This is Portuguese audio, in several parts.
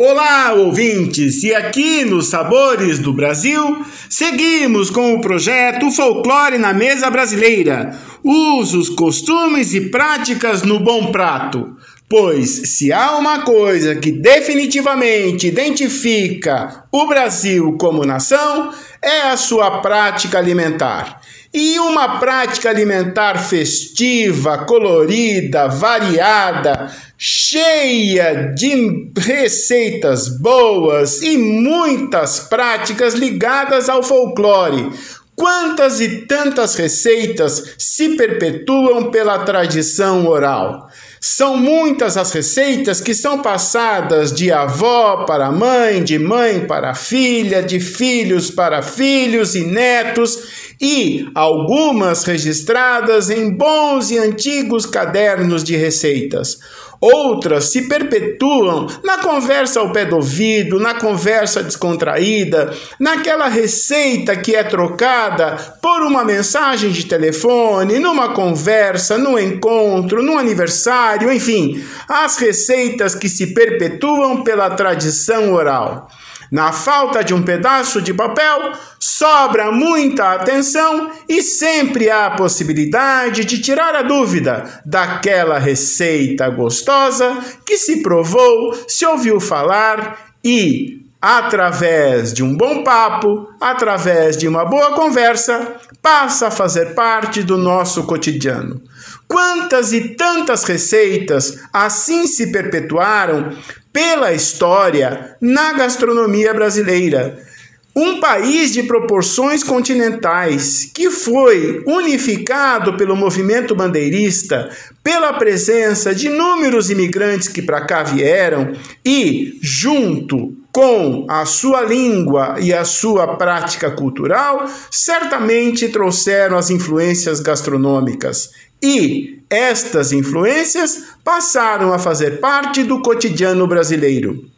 Olá, ouvintes! E aqui nos Sabores do Brasil, seguimos com o projeto Folclore na Mesa Brasileira: usos, costumes e práticas no bom prato. Pois se há uma coisa que definitivamente identifica o Brasil como nação, é a sua prática alimentar. E uma prática alimentar festiva, colorida, variada, cheia de receitas boas e muitas práticas ligadas ao folclore. Quantas e tantas receitas se perpetuam pela tradição oral? São muitas as receitas que são passadas de avó para mãe, de mãe para filha, de filhos para filhos e netos, e algumas registradas em bons e antigos cadernos de receitas. Outras se perpetuam na conversa ao pé do ouvido, na conversa descontraída, naquela receita que é trocada por uma mensagem de telefone, numa conversa, num encontro, num aniversário, enfim, as receitas que se perpetuam pela tradição oral. Na falta de um pedaço de papel, sobra muita atenção e sempre há a possibilidade de tirar a dúvida daquela receita gostosa que se provou, se ouviu falar e, através de um bom papo, através de uma boa conversa, passa a fazer parte do nosso cotidiano. Quantas e tantas receitas assim se perpetuaram pela história na gastronomia brasileira. Um país de proporções continentais que foi unificado pelo movimento bandeirista, pela presença de inúmeros imigrantes que para cá vieram e, junto com a sua língua e a sua prática cultural, certamente trouxeram as influências gastronômicas. E estas influências passaram a fazer parte do cotidiano brasileiro.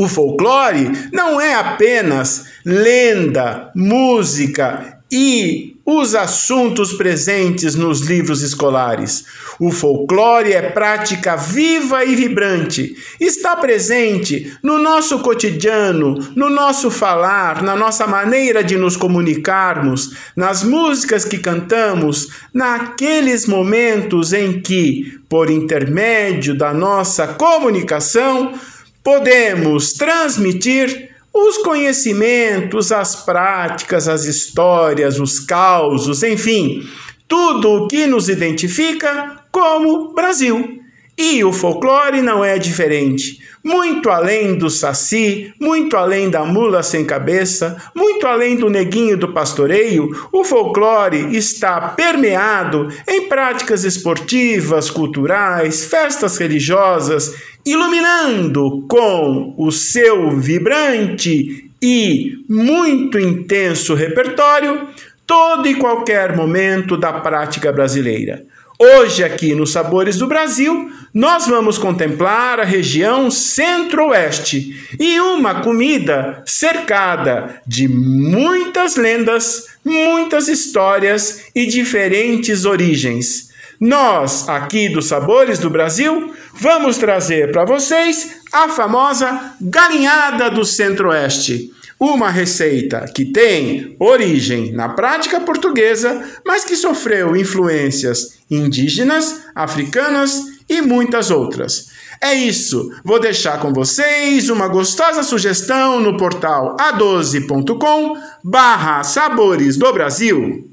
O folclore não é apenas lenda, música e os assuntos presentes nos livros escolares. O folclore é prática viva e vibrante. Está presente no nosso cotidiano, no nosso falar, na nossa maneira de nos comunicarmos, nas músicas que cantamos, naqueles momentos em que, por intermédio da nossa comunicação, podemos transmitir os conhecimentos, as práticas, as histórias, os causos, enfim, tudo o que nos identifica como Brasil. E o folclore não é diferente. Muito além do saci, muito além da mula sem cabeça, muito além do neguinho do pastoreio, o folclore está permeado em práticas esportivas, culturais, festas religiosas, iluminando com o seu vibrante e muito intenso repertório todo e qualquer momento da prática brasileira. Hoje, aqui nos Sabores do Brasil, nós vamos contemplar a região centro-oeste e uma comida cercada de muitas lendas, muitas histórias e diferentes origens. Nós, aqui dos Sabores do Brasil, vamos trazer para vocês a famosa galinhada do centro-oeste uma receita que tem origem na prática portuguesa, mas que sofreu influências indígenas, africanas e muitas outras. É isso. Vou deixar com vocês uma gostosa sugestão no portal a12.com barra Sabores do Brasil.